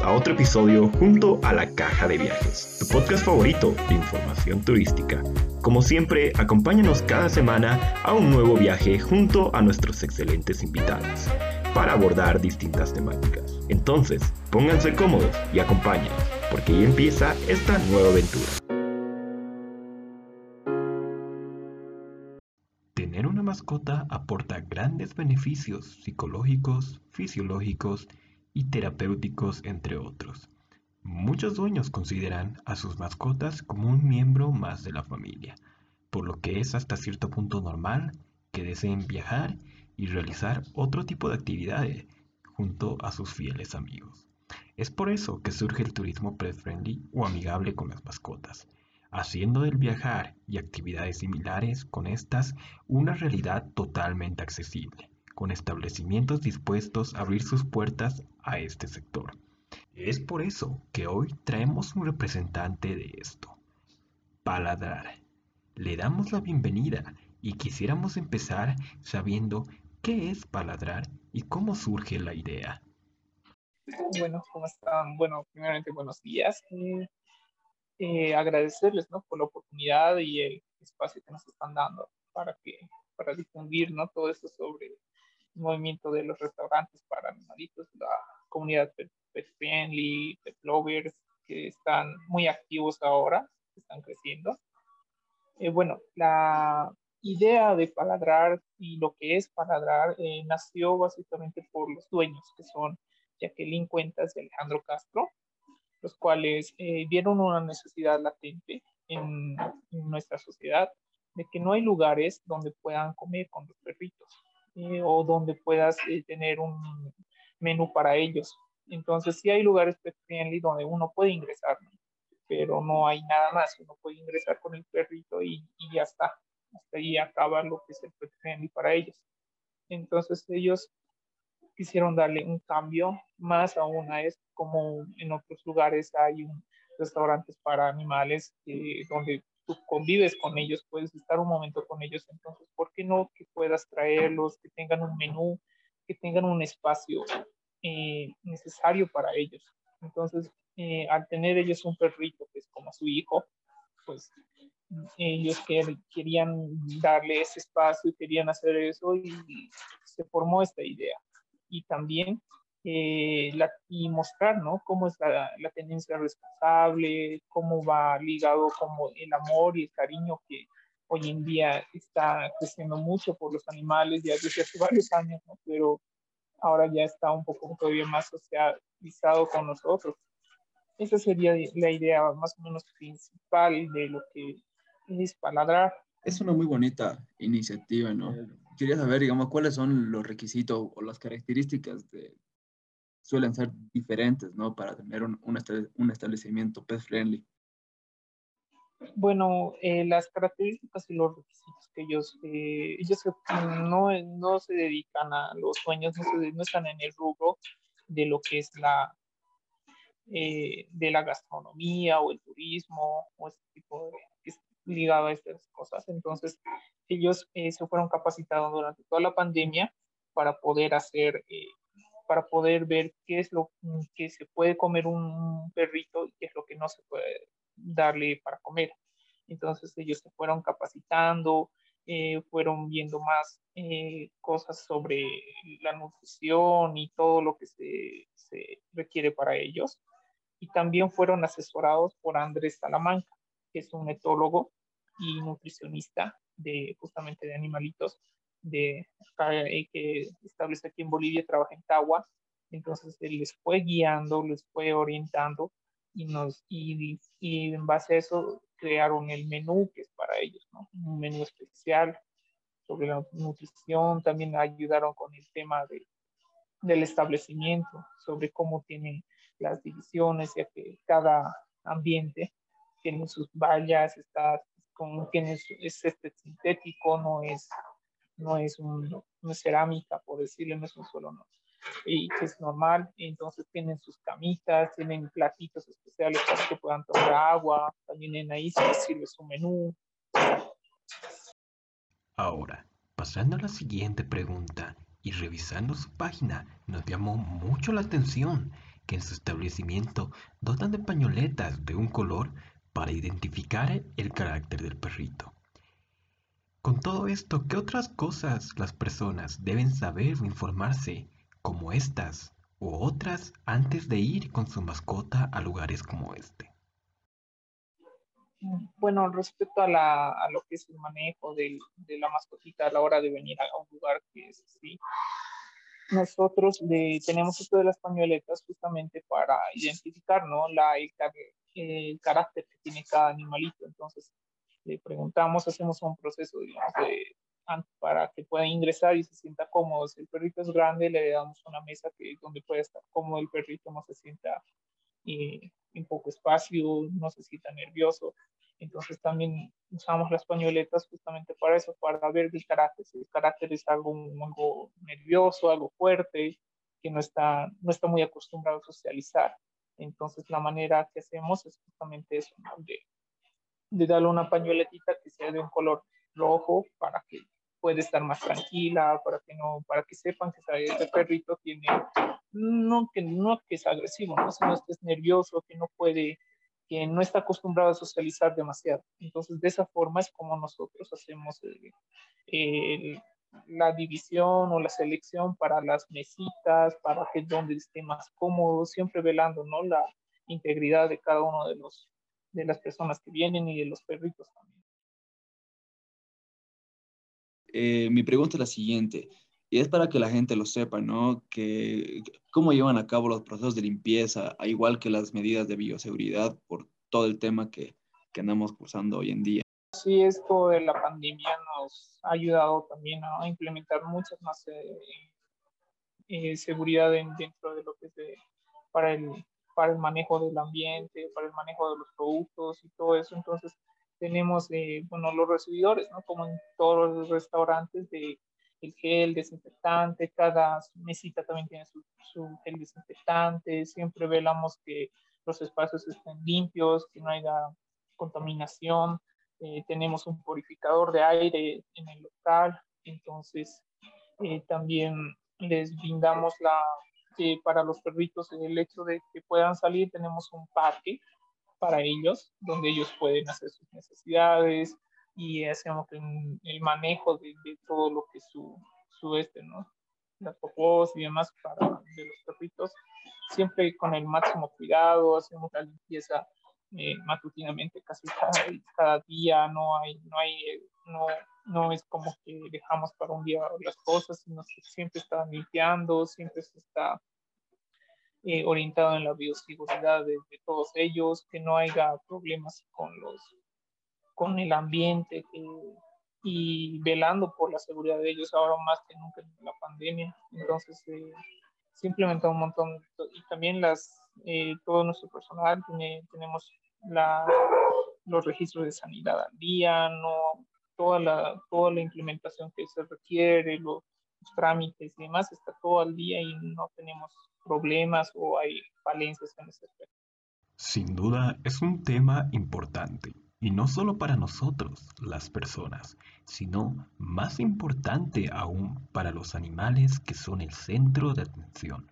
A otro episodio junto a la Caja de Viajes, tu podcast favorito de información turística. Como siempre, acompáñanos cada semana a un nuevo viaje junto a nuestros excelentes invitados para abordar distintas temáticas. Entonces, pónganse cómodos y acompáñenos, porque ya empieza esta nueva aventura. Tener una mascota aporta grandes beneficios psicológicos, fisiológicos y terapéuticos, entre otros. Muchos dueños consideran a sus mascotas como un miembro más de la familia, por lo que es hasta cierto punto normal que deseen viajar y realizar otro tipo de actividades junto a sus fieles amigos. Es por eso que surge el turismo pet friendly o amigable con las mascotas, haciendo del viajar y actividades similares con estas una realidad totalmente accesible con establecimientos dispuestos a abrir sus puertas a este sector. Es por eso que hoy traemos un representante de esto, Paladrar. Le damos la bienvenida y quisiéramos empezar sabiendo qué es Paladrar y cómo surge la idea. Bueno, ¿cómo están? Bueno, primeramente buenos días. Eh, eh, agradecerles ¿no? por la oportunidad y el espacio que nos están dando para que para difundir ¿no? todo esto sobre movimiento de los restaurantes para animalitos, la comunidad pet, friendly, pet lovers, que están muy activos ahora, están creciendo. Eh, bueno, la idea de Paladrar y lo que es Paladrar eh, nació básicamente por los dueños, que son Jacqueline Cuentas y Alejandro Castro, los cuales eh, vieron una necesidad latente en, en, nuestra sociedad de que no hay lugares donde puedan comer con los perritos. Eh, o donde puedas eh, tener un menú para ellos. Entonces, sí hay lugares pet friendly donde uno puede ingresar, pero no hay nada más. Uno puede ingresar con el perrito y, y ya está. Hasta ahí acaba lo que es el pet friendly para ellos. Entonces, ellos quisieron darle un cambio más aún a esto, como en otros lugares hay un, restaurantes para animales eh, donde tú convives con ellos, puedes estar un momento con ellos, entonces, ¿por qué no que puedas traerlos, que tengan un menú, que tengan un espacio eh, necesario para ellos? Entonces, eh, al tener ellos un perrito que es como su hijo, pues ellos querían darle ese espacio, querían hacer eso y se formó esta idea. Y también eh, y mostrar, ¿no? Cómo es la, la, tendencia responsable, cómo va ligado como el amor y el cariño que hoy en día está creciendo mucho por los animales ya desde hace varios años, ¿no? Pero ahora ya está un poco todavía más socializado con nosotros. Esa sería la idea más o menos principal de lo que es Paladrar. Es una muy bonita iniciativa, ¿no? Quería saber, digamos, cuáles son los requisitos o las características de, suelen ser diferentes, ¿no? Para tener un, un establecimiento pet friendly. Bueno, eh, las características y los requisitos que ellos, eh, ellos no, no se dedican a los sueños, no, no, están en el rubro de lo que es la, eh, de la gastronomía o el turismo o este tipo de, es ligado a estas cosas. Entonces, ellos se fueron capacitados durante toda la pandemia para poder hacer para poder ver qué es lo que se puede comer un perrito y qué es lo que no se puede darle para comer. Entonces ellos se fueron capacitando, eh, fueron viendo más eh, cosas sobre la nutrición y todo lo que se, se, requiere para ellos. Y también fueron asesorados por Andrés Salamanca, que es un etólogo y nutricionista de justamente de animalitos de, eh, que establece aquí en Bolivia, trabaja en Tagua, entonces él les fue guiando, les fue orientando y, nos, y, y en base a eso crearon el menú que es para ellos, ¿no? un menú especial sobre la nutrición, también ayudaron con el tema de, del establecimiento, sobre cómo tienen las divisiones, ya que cada ambiente tiene sus vallas, está, con, tiene, es este sintético, no es no es, un, una cerámica, por decirlo, no es un suelo, no. Y que es normal, entonces tienen sus camitas, tienen platitos especiales para que puedan tomar agua, también en ahí se les sirve su menú. Ahora, pasando a la siguiente pregunta y revisando su página, nos llamó mucho la atención que en su establecimiento dotan de pañoletas de un color para identificar el carácter del perrito. Con todo esto, ¿qué otras cosas las personas deben saber o informarse como estas u otras antes de ir con su mascota a lugares como este? Bueno, respecto a, lo que es el manejo de, la mascotita a la hora de venir a un lugar que es así, nosotros tenemos esto de las pañoletas justamente para identificar ¿no? la, el, carácter que tiene cada animalito. Entonces, le preguntamos, hacemos un proceso, digamos, de, para que pueda ingresar y se sienta cómodo. Si el perrito es grande, le damos una mesa que, donde puede estar cómodo el perrito, no se sienta en poco espacio, no se sienta nervioso. Entonces también usamos las pañoletas justamente para eso, para ver el carácter. Si el carácter es algo, algo nervioso, algo fuerte, que no está, no está muy acostumbrado a socializar. Entonces la manera que hacemos es justamente eso, de, de darle una pañoletita que sea de un color rojo para que pueda estar más tranquila, para que no, para que sepan que ese perrito tiene, no que no que es agresivo, ¿no? sino que es nervioso, que no puede, que no está acostumbrado a socializar demasiado. Entonces, de esa forma es como nosotros hacemos la división o la selección para las mesitas, para que donde esté más cómodo, siempre velando, ¿no? La integridad de cada uno de los de las personas que vienen y de los perritos también. Eh, mi pregunta es la siguiente, y es para que la gente lo sepa, ¿no? Que cómo llevan a cabo los procesos de limpieza, igual que las medidas de bioseguridad por todo el tema que, que andamos cursando hoy en día. Sí, esto de la pandemia nos ha ayudado también a implementar muchas más eh, eh, seguridad dentro de lo que es para el para el manejo del ambiente, para el manejo de los productos y todo eso. Entonces, tenemos, eh, bueno, los recibidores, ¿no? Como en todos los restaurantes, de el gel desinfectante, cada mesita también tiene su, gel desinfectante, siempre velamos que los espacios estén limpios, que no haya contaminación, eh, tenemos un purificador de aire en el local, entonces eh, también les brindamos la, para los perritos el hecho de que puedan salir, tenemos un parque para ellos, donde ellos pueden hacer sus necesidades y hacemos el, manejo de, todo lo que su, su este, ¿no? Las popós y demás para de los perritos, siempre con el máximo cuidado, hacemos la limpieza eh, matutinamente casi cada, día, no hay, no hay, no, no es como que dejamos para un día las cosas, sino que siempre está limpiando, siempre se está eh, orientado en la bioseguridad de, todos ellos, que no haya problemas con, los, con el ambiente y velando por la seguridad de ellos ahora más que nunca en la pandemia. Entonces, eh, se implementado un montón y también las, eh, todo nuestro personal tiene, tenemos la, los registros de sanidad al día, no toda la, toda la implementación que se requiere, los, trámites y demás, está todo al día y no tenemos problemas o hay falencias en ese aspecto. Sin duda es un tema importante y no solo para nosotros, las personas, sino más importante aún para los animales que son el centro de atención.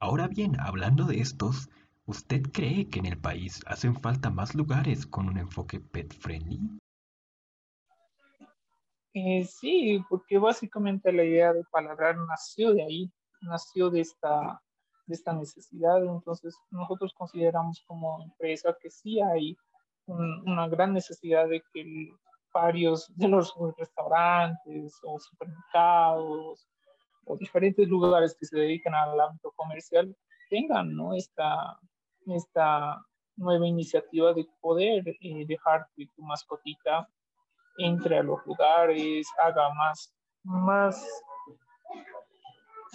Ahora bien, hablando de estos, ¿usted cree que en el país hacen falta más lugares con un enfoque pet friendly? Eh, sí, porque básicamente la idea de Paladar nació de ahí, nació de esta, de esta necesidad. Entonces, nosotros consideramos como empresa que sí hay una gran necesidad de que varios de los restaurantes o supermercados o diferentes lugares que se dedican al ámbito comercial tengan ¿no? esta, esta nueva iniciativa de poder eh, dejar tu mascotita entre a los lugares, haga más, más,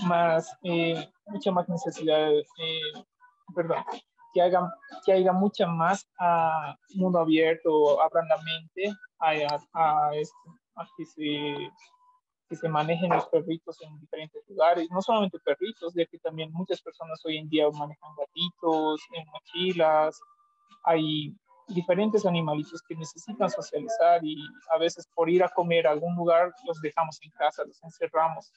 más, eh, mucha más necesidad, eh, perdón, que haga, que haya mucha más mundo abierto, abran la mente a, a, que, se, que se manejen los perritos en diferentes lugares, no solamente perritos, ya que también muchas personas hoy en día manejan gatitos en mochilas, hay diferentes animalitos que necesitan socializar y a veces por ir a comer a algún lugar los dejamos en casa, los encerramos.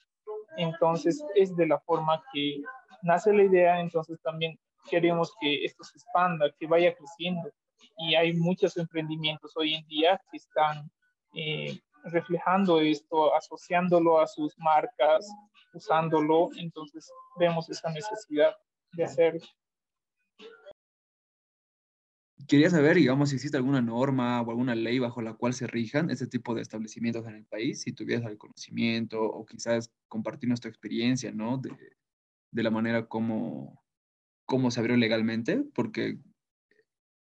Entonces es de la forma que nace la idea, entonces también queremos que esto se expanda, que vaya creciendo. Y hay muchos emprendimientos hoy en día que están eh, reflejando esto, asociándolo a sus marcas, usándolo. Entonces vemos esa necesidad de hacerlo. Quería saber, digamos, si existe alguna norma o alguna ley bajo la cual se rijan este tipo de establecimientos en el país, si tuvieras el conocimiento o quizás compartir nuestra experiencia, ¿no? De, de la manera como, como se abrió legalmente, porque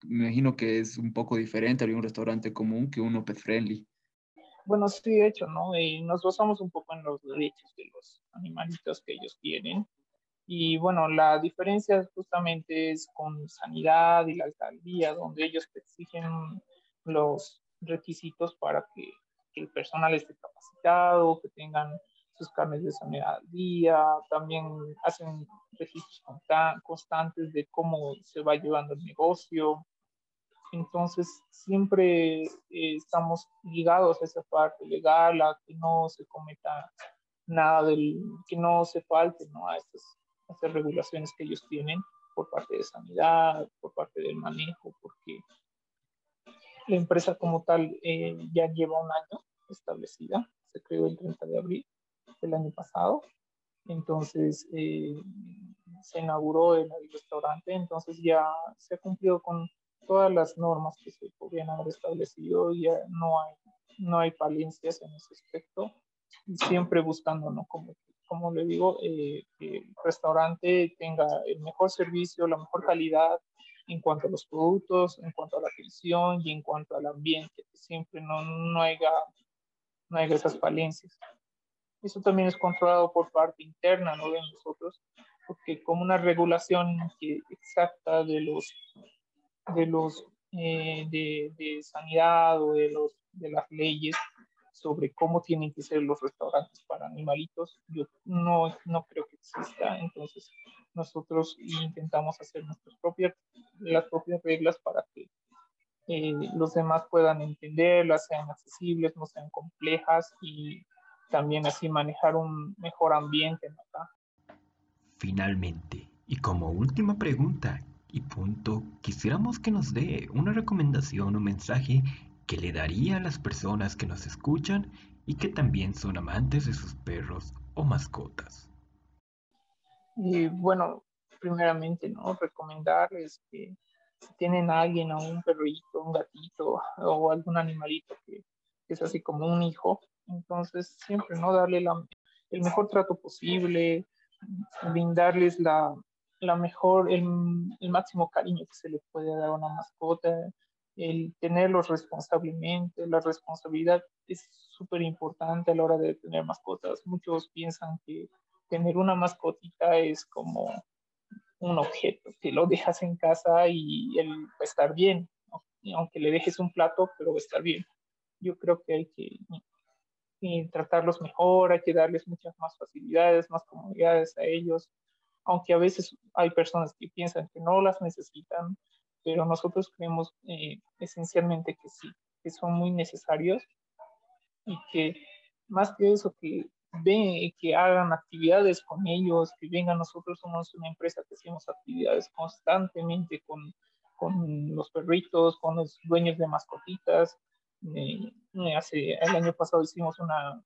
me imagino que es un poco diferente abrir un restaurante común que uno pet friendly. Bueno, sí, de hecho, ¿no? Y nos basamos un poco en los derechos de los animalitos que ellos tienen y bueno, la diferencia justamente es con sanidad y la alcaldía, donde ellos exigen los requisitos para que, el personal esté capacitado, que tengan sus carnes de sanidad al día, también hacen registros constantes de cómo se va llevando el negocio. Entonces, siempre eh, estamos ligados a esa parte legal, a que no se cometa nada del, que no se falte ¿no? a estas hacer regulaciones que ellos tienen por parte de sanidad, por parte del manejo, porque la empresa como tal eh, ya lleva un año establecida, se creó el 30 de abril del año pasado, entonces eh, se inauguró el, restaurante, entonces ya se ha cumplido con todas las normas que se podrían haber establecido, ya no hay, no hay falencias en ese aspecto, y siempre buscando, ¿no? Como como le digo, eh, el restaurante tenga el mejor servicio, la mejor calidad en cuanto a los productos, en cuanto a la atención y en cuanto al ambiente, que siempre no, no, haya, no haya esas falencias. Eso también es controlado por parte interna, no de nosotros, porque como una regulación exacta de los, de los eh, de, de, sanidad o de, los, de las leyes sobre cómo tienen que ser los restaurantes para animalitos, yo no, no creo que exista. Entonces, nosotros intentamos hacer nuestras propias, las propias reglas para que eh, los demás puedan entenderlas, sean accesibles, no sean complejas y también así manejar un mejor ambiente acá. Finalmente, y como última pregunta y punto, quisiéramos que nos dé una recomendación o mensaje que le daría a las personas que nos escuchan y que también son amantes de sus perros o mascotas? Bueno, primeramente, ¿no? Recomendarles que si tienen a alguien, a un perrito, un gatito o algún animalito que, es así como un hijo, entonces siempre, ¿no? Darle el mejor trato posible, brindarles la, la mejor, el, el, máximo cariño que se le puede dar a una mascota, el tenerlos responsablemente, la responsabilidad es súper importante a la hora de tener mascotas. Muchos piensan que tener una mascotita es como un objeto, que lo dejas en casa y él va a estar bien, aunque le dejes un plato, pero va a estar bien. Yo creo que hay que tratarlos mejor, hay que darles muchas más facilidades, más comodidades a ellos, aunque a veces hay personas que piensan que no las necesitan, pero nosotros creemos eh, esencialmente que sí, que son muy necesarios y que más que eso, que ven, que hagan actividades con ellos, que vengan, nosotros somos una empresa que hacemos actividades constantemente con, con los perritos, con los dueños de mascotitas. Eh, hace, el año pasado hicimos una,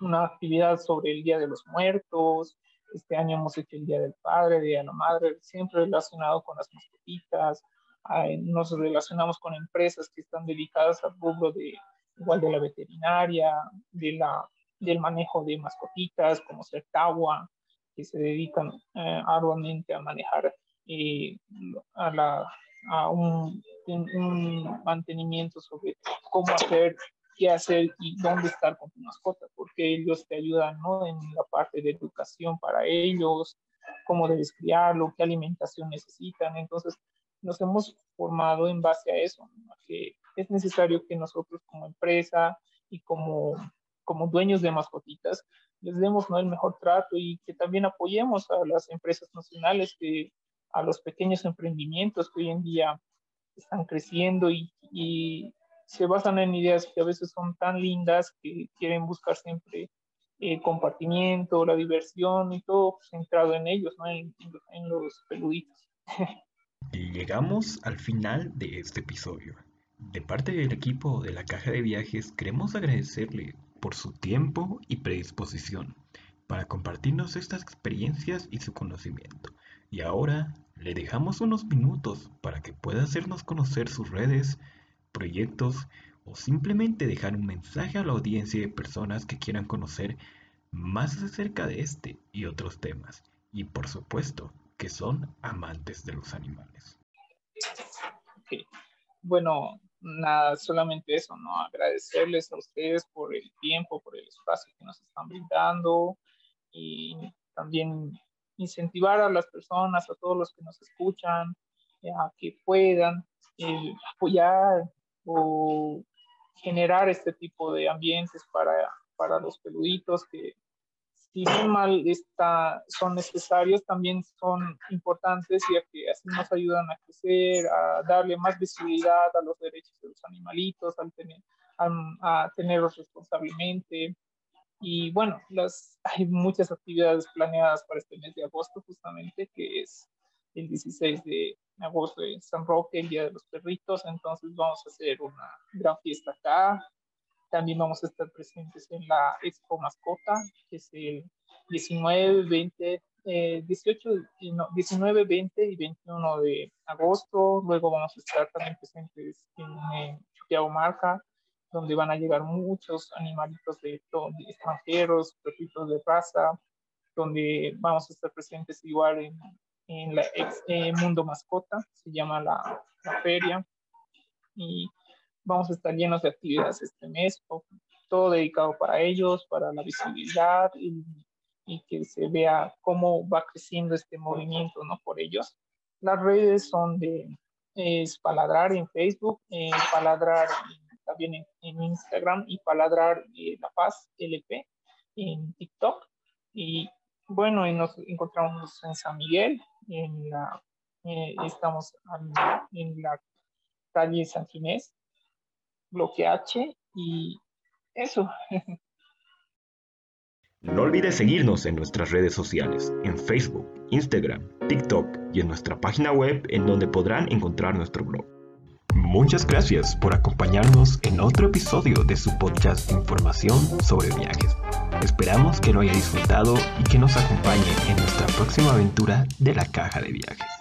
una actividad sobre el Día de los Muertos, este año hemos hecho el Día del Padre, Día de la Madre, siempre relacionado con las mascotitas. Nos relacionamos con empresas que están dedicadas al rubro de igual de la veterinaria, de la, del manejo de mascotitas, como Certagua, que se dedican eh, arduamente a manejar eh, a, la, a un, un mantenimiento sobre cómo hacer qué hacer y dónde estar con tu mascota, porque ellos te ayudan ¿no? en la parte de educación para ellos, cómo debes criarlo, qué alimentación necesitan. Entonces, nos hemos formado en base a eso, que es necesario que nosotros como empresa y como, como dueños de mascotitas les demos ¿no? el mejor trato y que también apoyemos a las empresas nacionales, que, a los pequeños emprendimientos que hoy en día están creciendo y, y se basan en ideas que a veces son tan lindas que quieren buscar siempre el eh, compartimiento, la diversión y todo centrado en ellos, ¿no? en, en, los peluditos. Llegamos al final de este episodio. De parte del equipo de la Caja de Viajes queremos agradecerle por su tiempo y predisposición para compartirnos estas experiencias y su conocimiento. Y ahora le dejamos unos minutos para que pueda hacernos conocer sus redes, proyectos o simplemente dejar un mensaje a la audiencia de personas que quieran conocer más acerca de este y otros temas. Y por supuesto, que son amantes de los animales. Bueno, nada, solamente eso, ¿no? Agradecerles a ustedes por el tiempo, por el espacio que nos están brindando y también incentivar a las personas, a todos los que nos escuchan, a que puedan apoyar o generar este tipo de ambientes para, para los peluditos que si mal está, son necesarios, también son importantes ya que así nos ayudan a crecer, a darle más visibilidad a los derechos de los animalitos, al tener, a, tenerlos responsablemente. Y bueno, las, hay muchas actividades planeadas para este mes de agosto justamente, que es el 16 de agosto de San Roque, el Día de los Perritos. Entonces vamos a hacer una gran fiesta acá, también vamos a estar presentes en la Expo Mascota, que es el 19, 20, 18, 19, 20 y 21 de agosto. Luego vamos a estar también presentes en, en Marca, donde van a llegar muchos animalitos de, extranjeros, perritos de raza, donde vamos a estar presentes igual en, en la ex, eh, Mundo Mascota, se llama la, la feria. Y vamos a estar llenos de actividades este mes, todo dedicado para ellos, para la visibilidad y, que se vea cómo va creciendo este movimiento, ¿no? Por ellos. Las redes son de, es Paladrar en Facebook, eh, Paladrar también en, Instagram y Paladrar eh, La Paz LP en TikTok. Y bueno, y nos encontramos en San Miguel, en la, eh, estamos en la calle San Ginés, bloque H y eso. No olvides seguirnos en nuestras redes sociales, en Facebook, Instagram, TikTok y en nuestra página web en donde podrán encontrar nuestro blog. Muchas gracias por acompañarnos en otro episodio de su podcast de información sobre viajes. Esperamos que lo haya disfrutado y que nos acompañe en nuestra próxima aventura de la caja de viajes.